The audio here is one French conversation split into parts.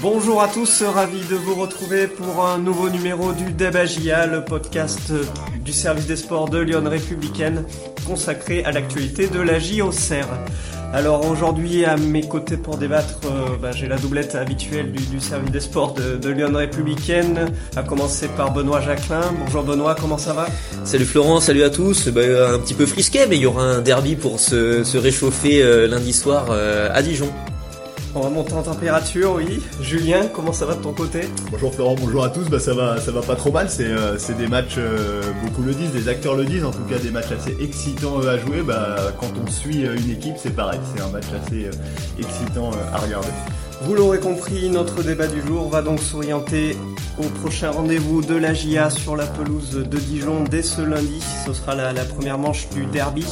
Bonjour à tous, ravi de vous retrouver pour un nouveau numéro du Debagia, le podcast du service des sports de Lyon Républicaine consacré à l'actualité de la JOCR. Alors aujourd'hui à mes côtés pour débattre, euh, bah, j'ai la doublette habituelle du, service des sports de, Lyon Républicaine, à commencer par Benoît Jacquelin. Bonjour Benoît, comment ça va? Salut Florent, salut à tous. Bah, un petit peu frisqué, mais il y aura un derby pour se, réchauffer euh, lundi soir euh, à Dijon. On va monter en température, oui. Julien, comment ça va de ton côté? Bonjour Florent, bonjour à tous. Bah ça va, ça va pas trop mal. C'est euh, des matchs, euh, beaucoup le disent, des acteurs le disent, en tout cas des matchs assez excitants euh, à jouer. Bah quand on suit une équipe, c'est pareil. C'est un match assez excitant à regarder. Vous l'aurez compris, notre débat du jour va donc s'orienter au prochain rendez-vous de la GIA sur la pelouse de Dijon dès ce lundi. Ce sera la, la première manche du derby.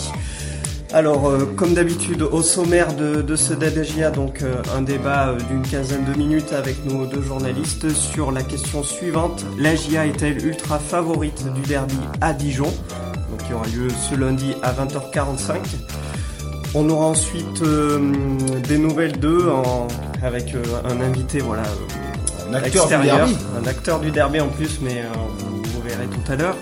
Alors, euh, comme d'habitude, au sommaire de, ce DBGA, donc euh, un débat euh, d'une quinzaine de minutes avec nos deux journalistes sur la question suivante. La GIA est-elle ultra favorite du derby à Dijon? Donc, qui aura lieu ce lundi à 20h45. On aura ensuite des nouvelles d'eux avec un invité, voilà, un acteur du derby. un acteur du derby en plus, mais vous verrez tout à l'heure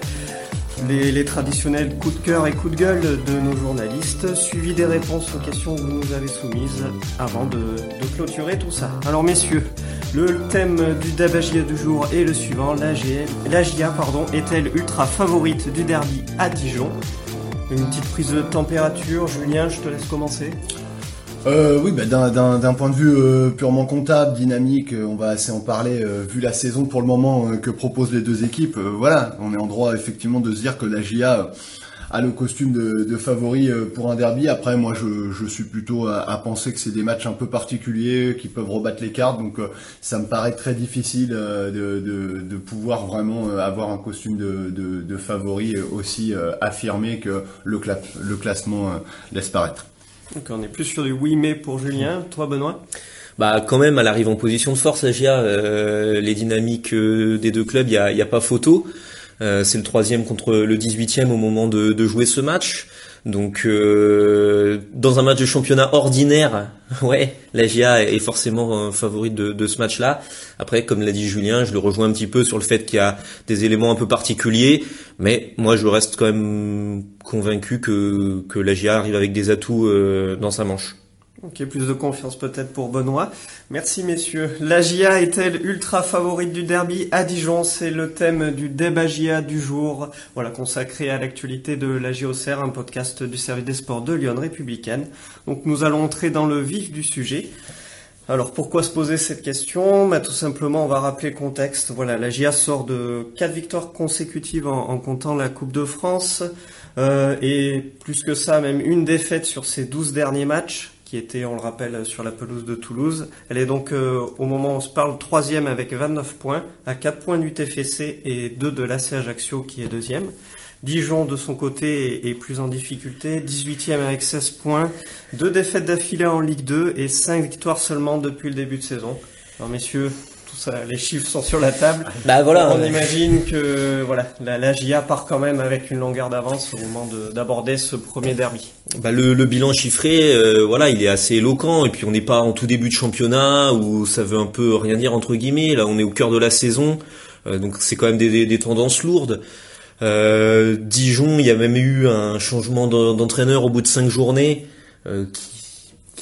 les, traditionnels coups de cœur et coups de gueule de nos journalistes, suivi des réponses aux questions que vous nous avez soumises avant de, clôturer tout ça. Alors messieurs, le thème du Dabagia du jour est le suivant, la est-elle ultra favorite du derby à Dijon? Une petite prise de température, Julien, je te laisse commencer. Euh, oui, bah, d'un point de vue euh, purement comptable, dynamique, euh, on va assez en parler. vu la saison pour le moment que proposent les deux équipes, voilà, on est en droit effectivement de se dire que la GIA a le costume de, favori pour un derby. Après, moi, je, suis plutôt à, penser que c'est des matchs un peu particuliers qui peuvent rebattre les cartes. Donc, ça me paraît très difficile de, pouvoir vraiment avoir un costume de, favori aussi affirmé que le classement laisse paraître. Donc on est plus sur du oui mais pour Julien. Toi Benoît? Bah quand même, elle arrive en position de force, la GIA. Euh, les dynamiques euh, des deux clubs, il y a, pas photo. Euh, c'est le troisième contre le 18e au moment de jouer ce match. Donc euh, dans un match de championnat ordinaire, ouais, la GIA est forcément favorite de, ce match-là. Après, comme l'a dit Julien, je le rejoins un petit peu sur le fait qu'il y a des éléments un peu particuliers, mais moi je reste quand même convaincu que, que la GIA arrive avec des atouts euh, dans sa manche. Ok, plus de confiance peut-être pour Benoît. Merci messieurs. La GIA est-elle ultra favorite du derby à Dijon? C'est le thème du débat GIA du jour, voilà consacré à l'actualité de la JOCR, un podcast du service des sports de Lyon républicaine. Donc nous allons entrer dans le vif du sujet. Alors pourquoi se poser cette question? Bah, Tout simplement, on va rappeler le contexte. Voilà, la GIA sort de quatre victoires consécutives en, comptant la Coupe de France. Euh, et plus que ça, même une défaite sur ses douze derniers matchs qui était, on le rappelle, sur la pelouse de Toulouse. Elle est donc, euh, au moment où on se parle, troisième avec 29 points, à 4 points du TFC et 2 de l'AC Ajaccio qui est deuxième. Dijon, de son côté, est plus en difficulté, 18e avec 16 points, deux défaites d'affilée en Ligue 2 et 5 victoires seulement depuis le début de saison. Alors messieurs, les chiffres sont sur la table. Bah voilà. On imagine que voilà, la, GIA part quand même avec une longueur d'avance au moment d'aborder ce premier derby. Bah le, bilan chiffré, euh, voilà, il est assez éloquent et puis on n'est pas en tout début de championnat où ça veut un peu rien dire entre guillemets. Là, on est au cœur de la saison, euh, donc c'est quand même des, tendances lourdes. Euh, Dijon, il y a même eu un changement d'entraîneur au bout de cinq journées qui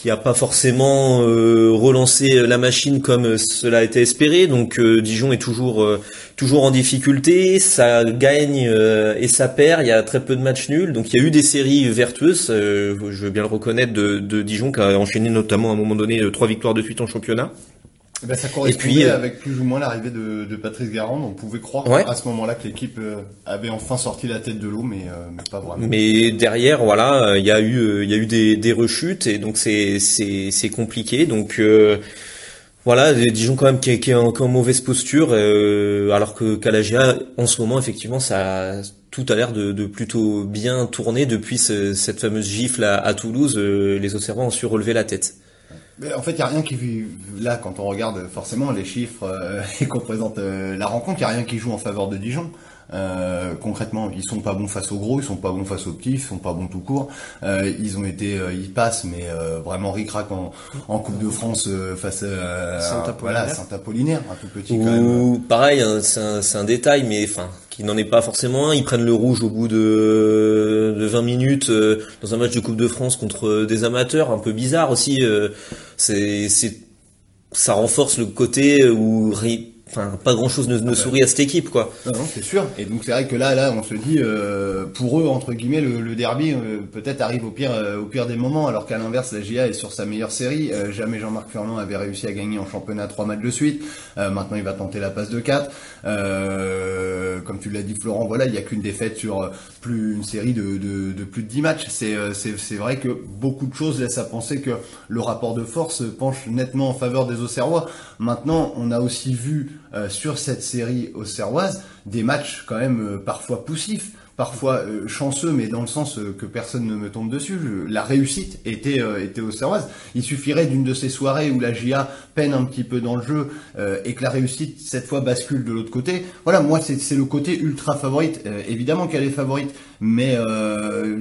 qui a pas forcément euh, relancé la machine comme cela a été espéré. Donc euh, Dijon est toujours euh, toujours en difficulté, ça gagne et ça perd. Il y a très peu de matchs nuls. Donc il y a eu des séries vertueuses. je veux bien le reconnaître de, de Dijon qui a enchaîné notamment à un moment donné trois victoires de suite en championnat. Eh ben, ça correspondait euh, avec plus ou moins l'arrivée de, de, Patrice Garand. On pouvait croire à ce moment-là que l'équipe euh, avait enfin sorti la tête de l'eau, mais, euh, mais, pas vraiment. Mais derrière, voilà, il y a eu, il y a eu des, des rechutes et donc c'est c'est compliqué. Donc voilà, Dijon quand même qui est, qui est en, mauvaise posture, alors que Calagia en ce moment effectivement ça tout a l'air de, de, plutôt bien tourner depuis cette fameuse gifle à, à Toulouse. les observants ont su relever la tête en fait, il n'y a rien qui là quand on regarde forcément les chiffres euh, et qu'on présente euh, la rencontre, il n'y a rien qui joue en faveur de Dijon. Euh, concrètement, ils sont pas bons face aux gros, ils sont pas bons face aux petits, ils sont pas bons tout court. Euh, ils ont été, euh, ils passent, mais euh, vraiment ric-rac en, en Coupe de France face à Saint-Apollinaire, voilà, Saint-Apollinaire, un tout petit Ou quand même. pareil, hein, c'est un, c'est un détail, mais enfin, qui n'en est pas forcément un. Ils prennent le rouge au bout de, de 20 minutes euh, dans un match de Coupe de France contre des amateurs, un peu bizarre aussi. euh, c'est, c'est, ça renforce le côté où enfin, pas grand chose ne, ne sourit à cette équipe, quoi. Non, non, c'est sûr. Et donc c'est vrai que là, là, on se dit, euh, pour eux entre guillemets, le, le derby euh, peut-être arrive au pire, euh, au pire des moments, alors qu'à l'inverse, la GIA est sur sa meilleure série. Jamais Jean-Marc Furlan avait réussi à gagner en championnat trois matchs de suite. Maintenant, il va tenter la passe de 4 Euh, comme tu l'as dit, Florent, voilà, il y a qu'une défaite sur plus une série de, de, de plus de 10 matchs. C'est, c'est, c'est vrai que beaucoup de choses laissent à penser que le rapport de force penche nettement en faveur des Auxerrois. Maintenant, on a aussi vu euh, sur cette série auxerroise des matchs quand même euh, parfois poussifs, parfois euh, chanceux, mais dans le sens euh, que personne ne me tombe dessus. La réussite était euh, était auxerroise. Il suffirait d'une de ces soirées où la GIA peine un petit peu dans le jeu et que la réussite cette fois bascule de l'autre côté. Voilà, moi c'est le côté ultra favorite. Évidemment qu'elle est favorite, mais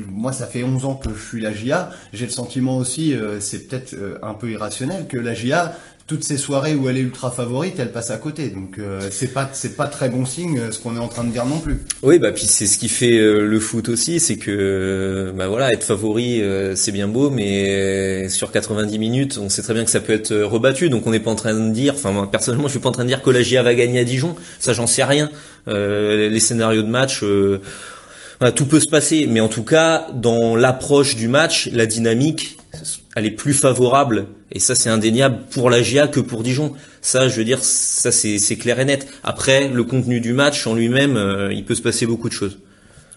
moi ça fait 11 ans que je suis la GIA. J'ai le sentiment aussi, c'est peut-être un peu irrationnel, que la GIA toutes ces soirées où elle est ultra favorite, elle passe à côté. Donc euh, c'est pas c'est pas très bon signe euh, ce qu'on est en train de dire non plus. Oui, bah puis c'est ce qui fait euh, le foot aussi, c'est que euh, bah voilà, être favori euh, c'est bien beau, mais sur 90 minutes, on sait très bien que ça peut être rebattu. Donc on n'est pas en train de dire, enfin moi personnellement, je suis pas en train de dire que la GIA va gagner à Dijon. Ça, j'en sais rien. Les scénarios de match. voilà, tout peut se passer, mais en tout cas, dans l'approche du match, la dynamique, elle est plus favorable, et ça c'est indéniable pour la GIA que pour Dijon. Ça, je veux dire, ça c'est clair et net. Après, le contenu du match en lui-même, euh, il peut se passer beaucoup de choses.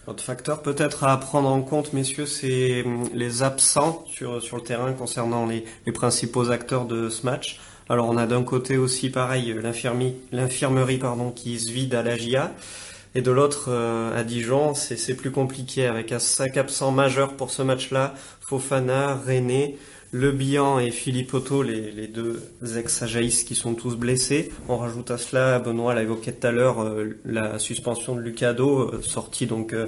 Autre facteur peut-être à prendre en compte, messieurs, c'est hum, les absents sur, sur le terrain concernant les, principaux acteurs de ce match. Alors on a d'un côté aussi pareil l'infirmerie pardon qui se vide à la GIA et de l'autre euh, à Dijon c'est plus compliqué avec un cinq absents majeurs pour ce match-là Fofana, René, Le Bihan et Philippe Otto, les, les deux ex-Ajaïs qui sont tous blessés. On rajoute à cela, Benoît l'a évoqué tout à l'heure, euh, la suspension de Lucado, euh, sortie donc euh,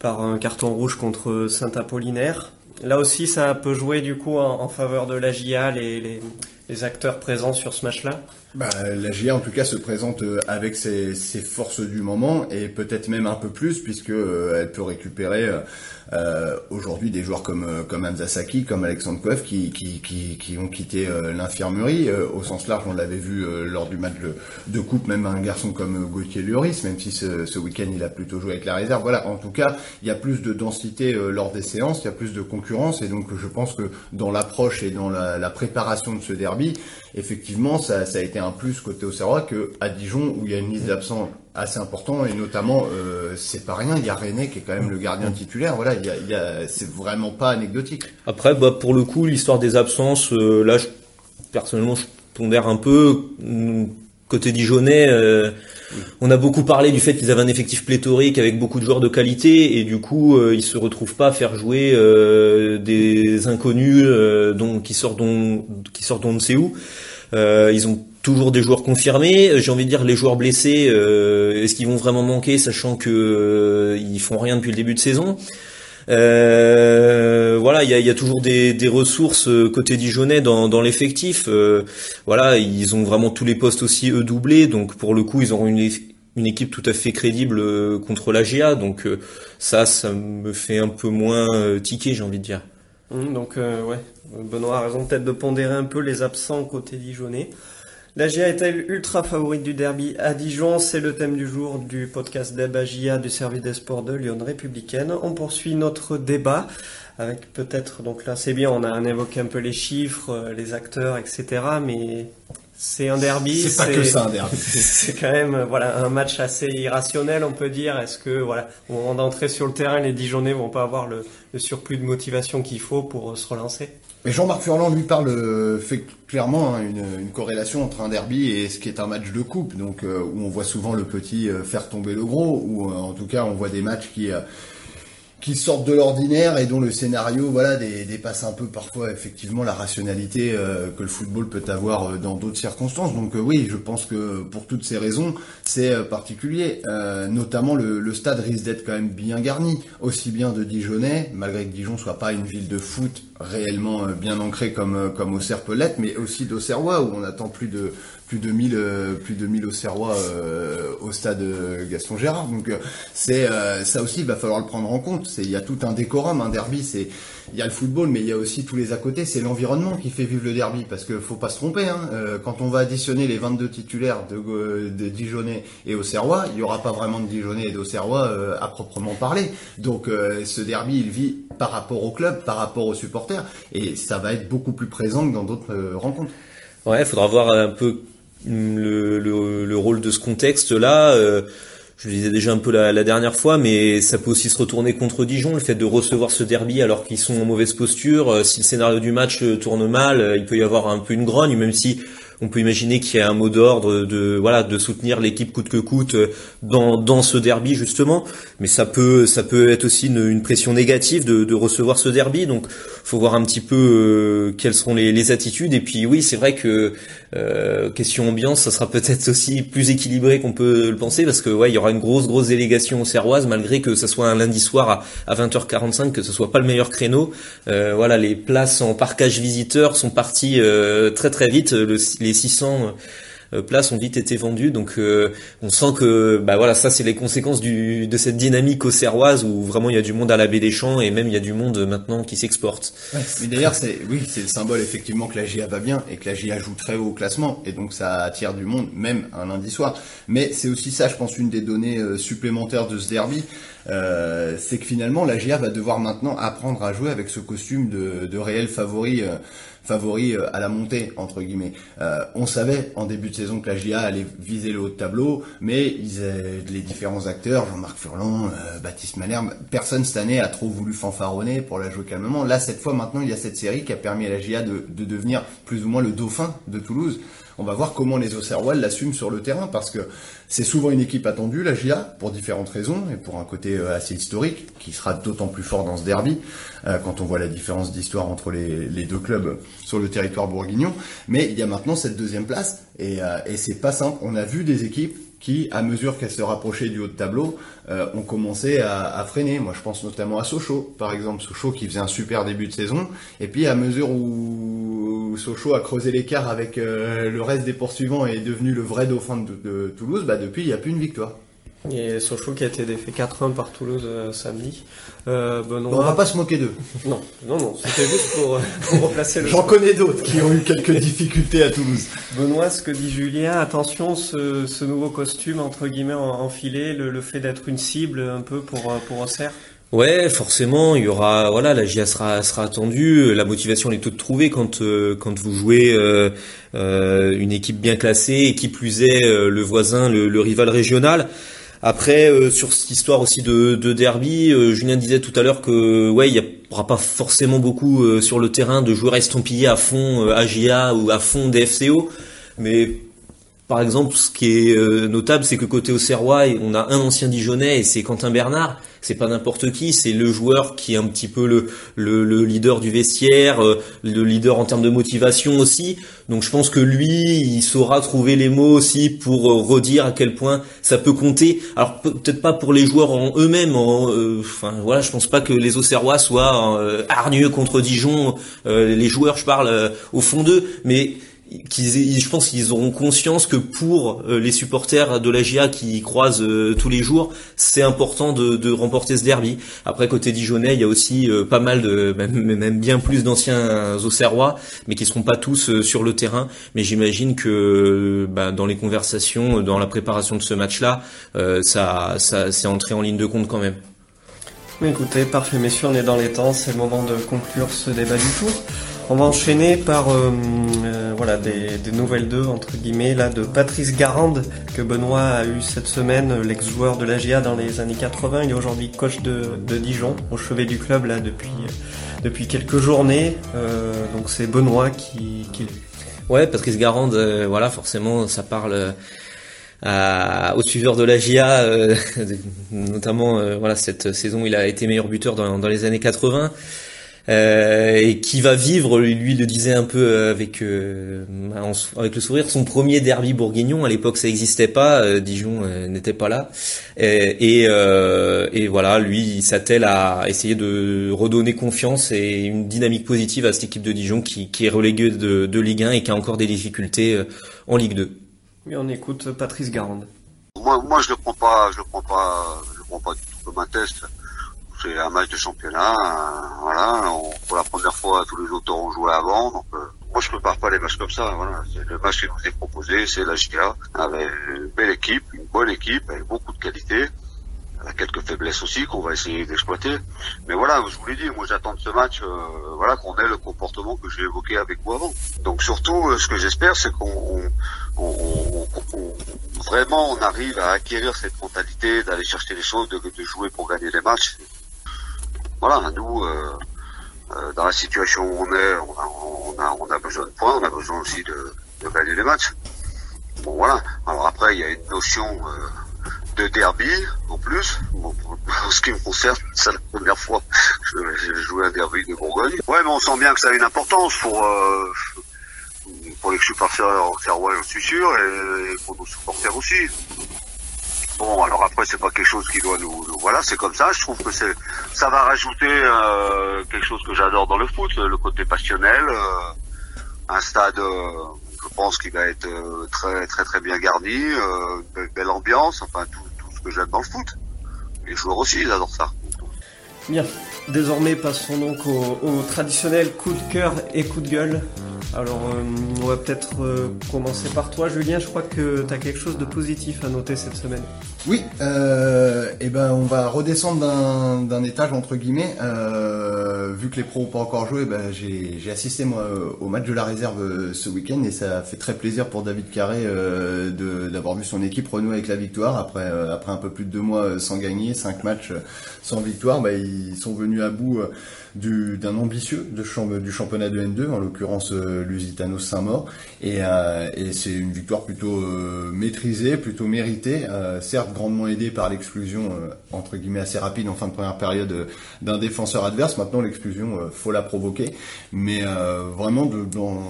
par un carton rouge contre Saint-Apollinaire. Là aussi, ça peut jouer du coup en, en faveur de la GIA, les, les, les acteurs présents sur ce match-là? Bah, la GIA en tout cas se présente euh, avec ses, ses forces du moment et peut-être même un peu plus puisque euh, elle peut récupérer euh, euh, aujourd'hui des joueurs comme comme comme Alexandre Coef qui qui, qui qui ont quitté l'infirmerie au sens large. On l'avait vu lors du match de, de coupe, même un garçon comme Gauthier Lloris, même si ce, ce week-end il a plutôt joué avec la réserve. Voilà, en tout cas, il y a plus de densité lors des séances, il y a plus de concurrence et donc je pense que dans l'approche et dans la, la préparation de ce derby, effectivement, ça, ça a été un plus côté Auxerrois que à Dijon où il y a une liste d'absents assez important et notamment euh, c'est pas rien, il y a René qui est quand même le gardien titulaire. Voilà, il y a, il y a c'est vraiment pas anecdotique. Après, bah, pour le coup, l'histoire des absences, euh, là, je, personnellement, je pondère un peu. Côté Dijonais, euh, on a beaucoup parlé du fait qu'ils avaient un effectif pléthorique avec beaucoup de joueurs de qualité et du coup, euh, ils se retrouvent pas à faire jouer euh, des inconnus euh, dont, qui sortent dont, qui sortent on ne sait où. Ils ont toujours des joueurs confirmés. J'ai envie de dire les joueurs blessés, est-ce qu'ils vont vraiment manquer, sachant que ils font rien depuis le début de saison? Euh, voilà, il y a, y a toujours des, des ressources euh, côté Dijonais dans, dans l'effectif. Euh, voilà, ils ont vraiment tous les postes aussi eux doublés, donc pour le coup, ils auront une, une équipe tout à fait crédible euh, contre la GA. Donc ça, ça me fait un peu moins tiquer, j'ai envie de dire. Hum, donc euh, ouais, Benoît a raison peut-être de pondérer un peu les absents côté Dijonais. La GIA est-elle ultra favorite du derby à Dijon C'est le thème du jour du podcast Débat GIA du service des sports de Lyon Républicaine. On poursuit notre débat avec peut-être, donc là c'est bien, on a évoqué un peu les chiffres, euh, les acteurs, etc. Mais c'est un derby. C'est pas que ça un derby. C'est quand même euh, voilà un match assez irrationnel, on peut dire. Est-ce que voilà au moment d'entrer sur le terrain, les Dijonais vont pas avoir le, le surplus de motivation qu'il faut pour euh, se relancer? Mais Jean-Marc Furlan lui parle euh, fait clairement hein, une, une corrélation entre un derby et ce qui est un match de coupe, donc euh, où on voit souvent le petit faire tomber le gros, ou euh, en tout cas on voit des matchs qui euh, qui sortent de l'ordinaire et dont le scénario voilà dépasse un peu parfois effectivement la rationalité euh, que le football peut avoir euh, dans d'autres circonstances. Donc euh, oui, je pense que pour toutes ces raisons, c'est particulier. notamment le, stade risque d'être quand même bien garni, aussi bien de Dijonais, malgré que Dijon soit pas une ville de foot réellement bien ancrée comme comme au Serpelette, mais aussi d'Auxerrois où on attend plus de plus de 1000 euh, plus de 1000 Auxerrois euh, au stade euh, Gaston Gérard. Donc c'est ça aussi il va falloir le prendre en compte. C'est il y a tout un décorum, un derby, c'est il y a le football, mais il y a aussi tous les à côté. C'est l'environnement qui fait vivre le derby, parce que faut pas se tromper. Hein. quand on va additionner les 22 titulaires de, de Dijonais et Auxerrois, il y aura pas vraiment de Dijonais et d'Auxerrois à proprement parler. Donc ce derby, il vit par rapport au club, par rapport aux supporters, et ça va être beaucoup plus présent que dans d'autres rencontres. Ouais, faudra voir un peu le, le, le, rôle de ce contexte-là. Euh, je le disais déjà un peu la, dernière fois, mais ça peut aussi se retourner contre Dijon, le fait de recevoir ce derby alors qu'ils sont en mauvaise posture. Euh, si le scénario du match euh, tourne mal, il peut y avoir un peu une grogne, même si on peut imaginer qu'il y a un mot d'ordre de voilà de soutenir l'équipe coûte que coûte euh, dans, dans ce derby justement. Mais ça peut ça peut être aussi une, une pression négative de, de, recevoir ce derby. Donc faut voir un petit peu euh, quelles seront les, les, attitudes. Et puis oui c'est vrai que euh, question ambiance ça sera peut-être aussi plus équilibré qu'on peut le penser parce que ouais il y aura une grosse grosse délégation au Serroise malgré que ça soit un lundi soir à, à 20h45 que ce soit pas le meilleur créneau. Euh, voilà les places en parcage visiteur sont parties très très vite les 600 euh, places ont vite été vendues. Donc euh, on sent que bah voilà, ça c'est les conséquences du, de cette dynamique au Serroise où vraiment il y a du monde à la baie des Champs et même il y a du monde maintenant qui s'exporte. mais d'ailleurs c'est oui c'est le symbole effectivement que la GIA va bien et que la GIA joue très haut au classement et donc ça attire du monde même un lundi soir. Mais c'est aussi ça je pense une des données euh, supplémentaires de ce derby. Euh, c'est que finalement la GIA va devoir maintenant apprendre à jouer avec ce costume de, de réel favori favori euh, à la montée entre guillemets. Euh, on savait en début de saison que la GIA allait viser le haut de tableau, mais ils, les différents acteurs, Jean-Marc Furlan, euh, Baptiste Malherbe, personne cette année a trop voulu fanfaronner pour la jouer calmement. Là, cette fois, maintenant, il y a cette série qui a permis à la GIA de, de devenir plus ou moins le dauphin de Toulouse. On va voir comment les Auxerrois l'assument sur le terrain parce que c'est souvent une équipe attendue, la GIA, pour différentes raisons et pour un côté euh, assez historique qui sera d'autant plus fort dans ce derby euh, quand on voit la différence d'histoire entre les, deux clubs sur le territoire bourguignon. Mais il y a maintenant cette deuxième place et, euh, et c'est pas simple. On a vu des équipes qui, à mesure qu'elles se rapprochaient du haut de tableau, euh, ont commencé à, freiner. Moi, je pense notamment à Sochaux, par exemple. Sochaux qui faisait un super début de saison. Et puis, à mesure où Sochaux a creusé l'écart avec euh, le reste des poursuivants et est devenu le vrai dauphin de, de Toulouse, bah, depuis, il n'y a plus une victoire. Et Sochaux qui a été défait 4-1 par Toulouse euh, samedi. Euh, Benoît... On va pas se moquer d'eux. Non, non, non, c'était juste pour, euh, pour replacer le... J'en connais d'autres qui ont eu quelques difficultés à Toulouse. Benoît, ce que dit Julien, attention, ce, ce nouveau costume, entre guillemets, enfilé, le, le fait d'être une cible un peu pour, pour Auxerre Ouais, forcément, il y aura, voilà, la GIA sera, sera attendue. La motivation elle est toute trouvée quand quand vous jouez euh, une équipe bien classée et qui plus est le voisin, le, rival régional. Après, euh, sur cette histoire aussi de, de derby, euh, Julien disait tout à l'heure que ouais, il n'y aura pas forcément beaucoup euh, sur le terrain de joueurs estampillés à fond AGA ou à fond DFCO, mais par exemple, ce qui est notable, c'est que côté Auxerrois, on a un ancien Dijonais et c'est Quentin Bernard c'est pas n'importe qui, c'est le joueur qui est un petit peu le, le, leader du vestiaire, euh, le leader en termes de motivation aussi. Donc je pense que lui, il saura trouver les mots aussi pour euh, redire à quel point ça peut compter. Alors peut-être pas pour les joueurs en eux-mêmes. Euh, enfin voilà, je pense pas que les Auxerrois soient hargneux contre Dijon. les joueurs, je parle au fond d'eux, mais je pense qu'ils auront conscience que pour euh, les supporters de la GIA qui croisent euh, tous les jours, c'est important de, remporter ce derby. Après côté Dijonais, il y a aussi euh, pas mal de même, même bien plus d'anciens Auxerrois, mais qui seront pas tous sur le terrain. Mais j'imagine que bah, dans les conversations, dans la préparation de ce match-là, ça, ça c'est entré en ligne de compte quand même. Écoutez, parfait messieurs, on est dans les temps, c'est le moment de conclure ce débat du tour. On va enchaîner par euh, euh, voilà des, nouvelles d'eux entre guillemets là de Patrice Garande que Benoît a eu cette semaine, l'ex-joueur de l'AGA dans les années 80. Il est aujourd'hui coach de, Dijon, au chevet du club là depuis depuis quelques journées. Euh, donc c'est Benoît qui, qui... Ouais, Patrice Garande, voilà forcément ça parle aux suiveurs de la GIA, notamment voilà cette saison il a été meilleur buteur dans, dans les années 80. Euh, et qui va vivre, lui le disait un peu euh, avec euh, avec le sourire, son premier derby bourguignon. À l'époque, ça n'existait pas, Dijon n'était pas là, et, et, voilà, lui, il s'attelle à essayer de redonner confiance et une dynamique positive à cette équipe de Dijon qui, qui est reléguée de, de Ligue 1 et qui a encore des difficultés en Ligue 2. Oui, on écoute Patrice Garande. Moi, moi, je le prends pas, je le prends pas, je le prends pas du tout comme un test c'est un match de championnat. Euh, voilà, pour la première fois, tous les auteurs ont joué avant. Donc, euh, moi, je prépare pas les matchs comme ça. Voilà, le match qui nous est proposé, c'est la GIA, avec une belle équipe, une bonne équipe, avec beaucoup de qualité. Elle a quelques faiblesses aussi qu'on va essayer d'exploiter. Mais voilà, je vous l'ai dit, moi j'attends de ce match, euh, voilà, qu'on ait le comportement que j'ai évoqué avec vous avant. Donc surtout, ce que j'espère, c'est qu'on on, vraiment on arrive à acquérir cette mentalité d'aller chercher les choses, de, de jouer pour gagner les matchs voilà, nous, euh, euh, dans la situation où on est, on a, on, a, besoin de points, on a besoin aussi de, de gagner les matchs. Bon voilà. Alors après, il y a une notion euh, de derby en plus. Bon, en ce qui me concerne, c'est la première fois que j'ai joué un derby de Bourgogne. Ouais, mais on sent bien que ça a une importance pour euh, pour les supporters serrois, j'en suis sûr, et pour nos supporters aussi. Bon, alors après, c'est pas quelque chose qui doit nous, voilà, c'est comme ça. Je trouve que c'est, ça va rajouter euh, quelque chose que j'adore dans le foot, le côté passionnel, euh, un stade, euh, je pense qu'il va être très très très bien garni, belle, belle, ambiance, enfin tout, tout ce que j'aime dans le foot. Les joueurs aussi, ils adorent ça. Bien. Désormais, passons donc au, au traditionnel coup de cœur et coup de gueule. Alors, euh, on va peut-être euh, commencer par toi, Julien. Je crois que tu as quelque chose de positif à noter cette semaine. Oui, euh, et eh ben on va redescendre d'un étage entre guillemets. Euh, vu que les pros n'ont pas encore joué, ben, j'ai assisté moi au match de la réserve ce week-end et ça fait très plaisir pour David Carré d'avoir vu son équipe renouer avec la victoire après après un peu plus de deux mois sans gagner, cinq matchs sans victoire. Ben, ils sont venus à bout d'un ambitieux de du championnat de N2, en l'occurrence euh, Lusitano Saint-Maur, et, euh, et c'est une victoire plutôt euh, maîtrisée, plutôt méritée, certes grandement aidée par l'exclusion entre guillemets assez rapide en fin de première période d'un défenseur adverse. Maintenant l'exclusion, faut la provoquer, mais vraiment de,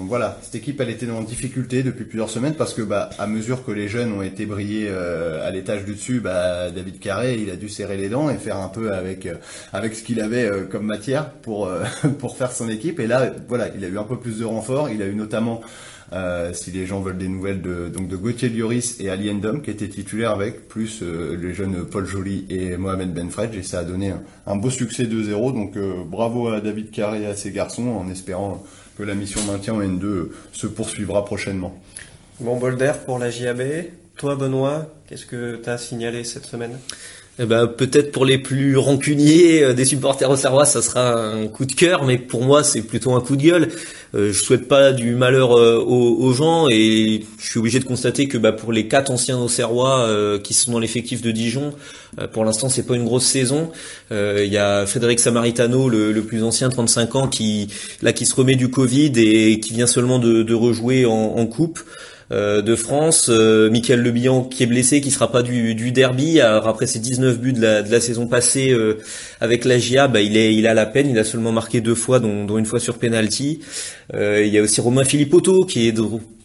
voilà, cette équipe elle était dans difficulté depuis plusieurs semaines parce que bah à mesure que les jeunes ont été brillés à l'étage du dessus, bah David Carré il a dû serrer les dents et faire un peu avec avec ce qu'il avait comme matière pour euh, pour faire son équipe. Et là, voilà, il a eu un peu plus de renfort. Il a eu notamment, euh, si les gens veulent des nouvelles, de donc de Gauthier Lloris et Ali Endom qui étaient titulaires avec, plus euh, les jeunes Paul Joly et Mohamed Benfredj. Et ça a donné un, beau succès 2-0. Donc bravo à David Carré et à ses garçons, en espérant que la mission maintien en N2 se poursuivra prochainement. Bon bol d'air pour la JAB. Toi, Benoît, qu'est-ce que tu as signalé cette semaine? Eh ben, peut-être pour les plus rancuniers euh, des supporters au Serrois, ça sera un coup de cœur, mais pour moi, c'est plutôt un coup de gueule. Euh, je souhaite pas du malheur euh, aux, gens et je suis obligé de constater que bah, pour les quatre anciens Auxerrois euh, qui sont dans l'effectif de Dijon, pour l'instant, c'est pas une grosse saison. Il y a Frédéric Samaritano, le, plus ancien, 35 ans, qui là qui se remet du Covid et qui vient seulement de, rejouer en coupe. Euh, de France. Euh, Michael Lebihan qui est blessé, qui sera pas du, derby. Alors après ses 19 buts de la, saison passée euh, avec la GIA, bah, il est il a la peine. Il a seulement marqué deux fois, dont, une fois sur penalty. il y a aussi Romain Philippotto qui est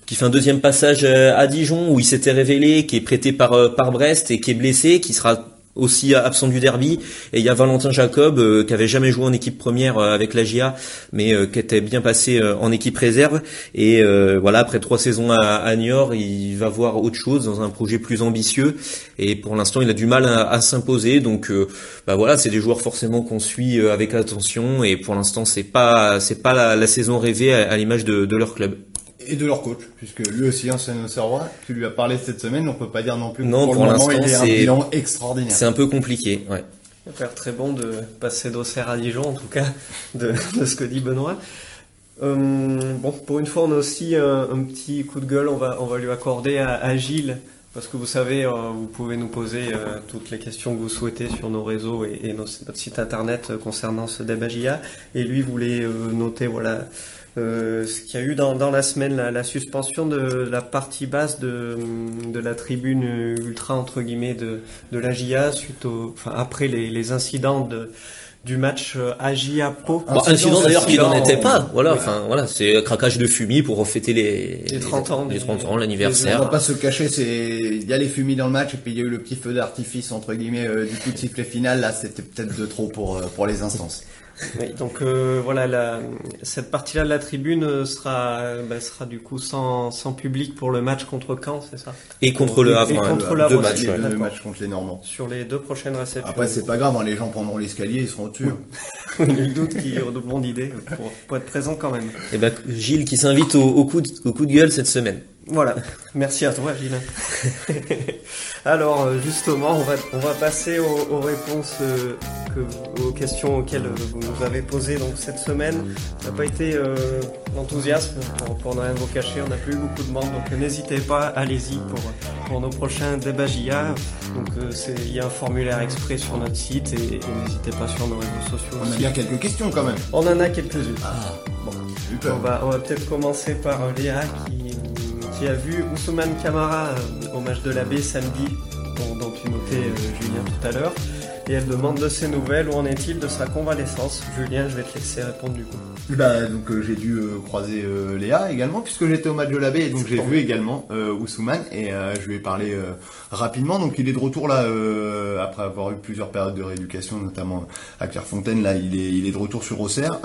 qui fait un deuxième passage à Dijon où il s'était révélé, qui est prêté par par Brest et qui est blessé, qui sera aussi absent du derby. Et il y a Valentin Jacob euh, qui avait jamais joué en équipe première euh, avec la GIA, mais euh, qui était bien passé en équipe réserve. Et voilà, après trois saisons à, à, Niort, il va voir autre chose dans un projet plus ambitieux. Et pour l'instant, il a du mal à, s'imposer. Donc, bah voilà, c'est des joueurs forcément qu'on suit avec attention. Et pour l'instant, c'est pas c'est pas la, saison rêvée à, l'image de, de leur club et de leur coach, puisque lui aussi, ancien Auxerrois, tu lui as parlé cette semaine, on peut pas dire non plus non, pour, moment, il est un bilan extraordinaire. C'est un peu compliqué, ouais. Ça a très bon de passer d'Auxerre à Dijon, en tout cas, de, de ce que dit Benoît. Euh, bon, pour une fois, on a aussi un, petit coup de gueule, on va, on va lui accorder à, à Gilles Parce que vous savez, euh, vous pouvez nous poser euh, toutes les questions que vous souhaitez sur nos réseaux et, et nos- notre site internet euh, concernant ce Debagia. Et lui voulait euh, noter voilà euh, ce qu'il y a eu dans, dans la semaine, la, la suspension de la partie basse de, de la tribune ultra entre guillemets de, de la GIA suite au, enfin après les, les incidents de, du match euh, Agia Po. Bon, incident d'ailleurs qui n'en était pas. Voilà, Ouais. enfin voilà, c'est un craquage de fumier pour fêter les, Les 30 ans les du- 30 ans, On va l'anniversaire. pas se cacher, c'est il y a les fumis dans le match et puis il y a eu le petit feu d'artifice entre guillemets euh, du coup de sifflet final. Là, c'était peut-être de trop pour euh, pour les instances. Oui, donc euh, voilà, la, cette partie-là de la tribune euh, sera, euh, bah, sera du coup sans, sans public pour le match contre Caen, c'est ça? Et contre le Et Havre, hein, contre le Havre deux aussi. matchs. les ouais. deux D'accord. matchs contre les Normands. Sur les deux prochaines réceptions. Après, c'est pas grave, hein, les gens prendront l'escalier, ils seront au-dessus. Nul doute qu'il y a de bonnes idées pour, pour être présent quand même. Et ben Gilles qui s'invite au, au coup de, au coup de gueule cette semaine. Voilà, merci à toi Gilles. Alors euh, justement, on va, on va passer aux, aux réponses, euh, que, aux questions auxquelles vous nous avez posées donc cette semaine. Ça n'a pas été euh, l'enthousiasme pour, pour ne rien vous cacher, on n'a plus eu beaucoup de monde, donc n'hésitez pas, allez-y pour, pour nos prochains débats JA. Donc euh, il y a un formulaire exprès sur notre site et, et n'hésitez pas sur nos réseaux sociaux On a bien quelques questions quand même. On en a quelques-unes. Ah, bon, On va, on va peut-être commencer par Léa qui, qui a vu Ousmane Camara euh, au match de la baie samedi, dont, tu notais euh, Julien tout à l'heure. Et elle demande de ses nouvelles, où en est-il de sa convalescence? Julien, je vais te laisser répondre du coup. Bah, donc euh, j'ai dû euh, croiser euh, Léa également puisque j'étais au match de la baie et donc j'ai vu également Ousmane et je lui ai parlé rapidement. Donc il est de retour là après avoir eu plusieurs périodes de rééducation notamment à Clairefontaine. Là il est il est de retour sur Auxerre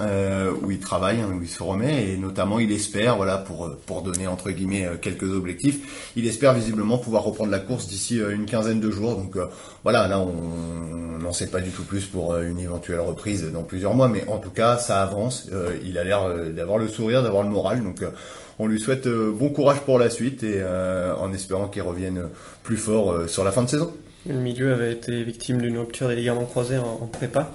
où il travaille hein, où il se remet et notamment il espère voilà pour pour donner entre guillemets quelques objectifs il espère visiblement pouvoir reprendre la course d'ici une quinzaine de jours. Donc voilà là on n'en sait pas du tout plus pour euh, une éventuelle reprise dans plusieurs mois mais en tout cas ça avance Euh, il a l'air euh, d'avoir le sourire d'avoir le moral donc on lui souhaite bon courage pour la suite et en espérant qu'il revienne plus fort sur la fin de saison Le milieu avait été victime d'une rupture des ligaments croisés en, prépa.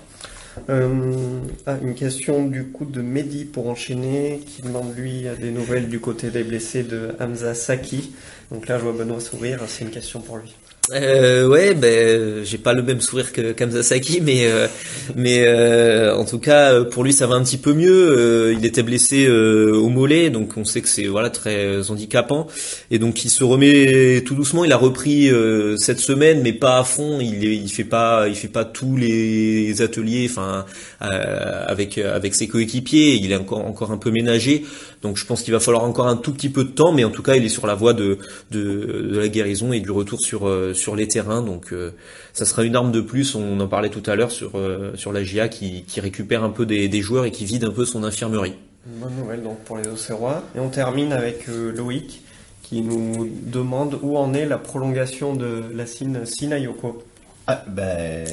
Ah, une question du coup de Mehdi pour enchaîner, qui demande lui des nouvelles du côté des blessés de Hamza Saki. Donc là, je vois Benoît sourire, c'est une question pour lui. Euh, ouais, ben j'ai pas le même sourire que Kamza Saki, mais euh, mais euh, en tout cas euh, pour lui ça va un petit peu mieux. Euh, il était blessé euh, au mollet, donc on sait que c'est voilà très handicapant, et donc il se remet tout doucement. Il a repris cette semaine, mais pas à fond. Il il fait pas il fait pas tous les ateliers, enfin avec avec ses coéquipiers. Il est encore encore un peu ménagé, donc je pense qu'il va falloir encore un tout petit peu de temps, mais en tout cas il est sur la voie de de, la guérison et du retour sur euh, sur les terrains. Donc euh, ça sera une arme de plus. On en parlait tout à l'heure sur euh, sur la GIA qui, qui récupère un peu des, des joueurs et qui vide un peu son infirmerie. Bonne nouvelle donc pour les Auxerrois. Et on termine avec euh, Loïc qui nous demande où en est la prolongation de la Sine Sinayoko. Ah, ben,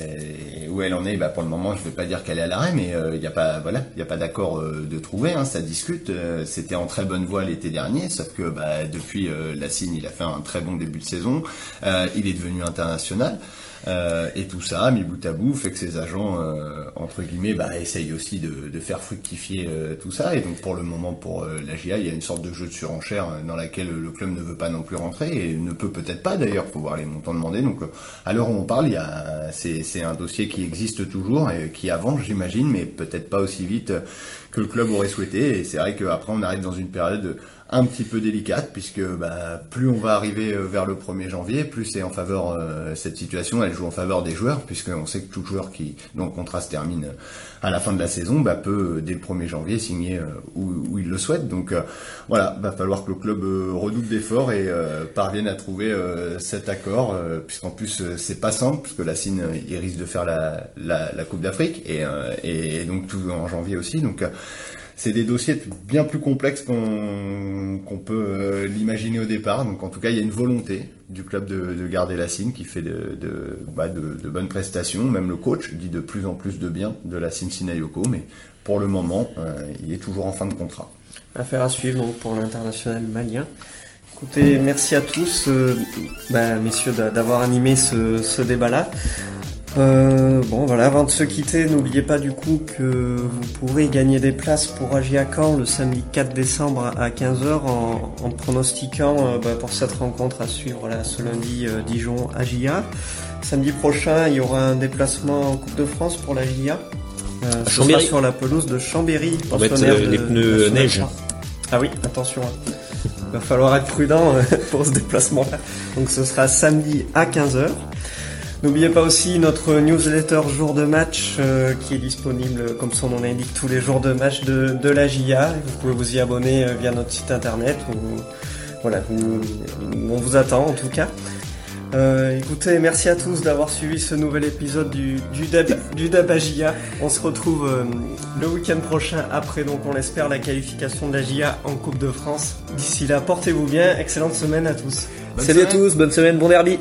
où elle en est bah, pour le moment je vais pas dire qu'elle est à l'arrêt mais il n'y a pas voilà il a pas d'accord euh, de trouver hein, ça discute Euh, c'était en très bonne voie l'été dernier sauf que bah, depuis euh, la Signe il a fait un très bon début de saison Euh, il est devenu international Euh, et tout ça, mis bout à bout, fait que ses agents, euh, entre guillemets, bah, essayent aussi de, de faire fructifier euh, tout ça. Et donc pour le moment, pour euh, la GIA, il y a une sorte de jeu de surenchère euh, dans laquelle le club ne veut pas non plus rentrer et ne peut peut-être pas d'ailleurs, faut voir les montants demandés. Donc euh, à l'heure où on parle, il y a, c'est, c'est un dossier qui existe toujours et qui avance, j'imagine, mais peut-être pas aussi vite euh, que le club aurait souhaité. Et c'est vrai qu'après, on arrive dans une période un petit peu délicate puisque bah, plus on va arriver euh, vers le 1er janvier, plus c'est en faveur euh, cette situation, elle joue en faveur des joueurs puisqu'on sait que tout joueur qui dont le contrat se termine à la fin de la saison bah, peut euh, dès le 1er janvier signer euh, où, où il le souhaite. Donc euh, voilà, va falloir que le club redouble d'efforts et parvienne à trouver cet accord puisqu'en plus c'est pas simple puisque la Cine il risque de faire la, la, la Coupe d'Afrique et, et donc tout en janvier aussi. Donc c'est des dossiers bien plus complexes qu'on peut euh, l'imaginer au départ. Donc en tout cas, il y a une volonté du club de, de garder la Cine qui fait bah, de, bonnes prestations. Même le coach dit de plus en plus de bien de la Cine Sinayoko, mais pour le moment, euh, il est toujours en fin de contrat. Affaire à suivre donc pour l'international malien. Écoutez, merci à tous, euh, bah, messieurs, d'a- d'avoir animé ce, ce débat-là. Euh, bon voilà, avant de se quitter, n'oubliez pas du coup que vous pourrez gagner des places pour Agia Caen le samedi 4 décembre à 15h en, en pronostiquant euh, bah, pour cette rencontre à suivre là, ce lundi euh, Dijon Agia. Samedi prochain, il y aura un déplacement en Coupe de France pour la GIA. Ce sera sur la pelouse de Chambéry. On va mettre, pensionnaire de- les pneus neige. Ah oui, attention. hein. Il va falloir être prudent pour ce déplacement-là. Donc ce sera samedi à 15h. N'oubliez pas aussi notre newsletter jour de match euh, qui est disponible, comme son nom l'indique, tous les jours de match de, de la JA. Vous pouvez vous y abonner euh, via notre site internet. Ou, voilà, on vous attend en tout cas. Euh, écoutez, merci à tous d'avoir suivi ce nouvel épisode du, du, Dab, du Dab à JA. On se retrouve euh, le week-end prochain après, donc on l'espère, la qualification de la JA en Coupe de France. D'ici là, portez-vous bien. Excellente semaine à tous. Bonne Salut à tous, bonne semaine, bon derby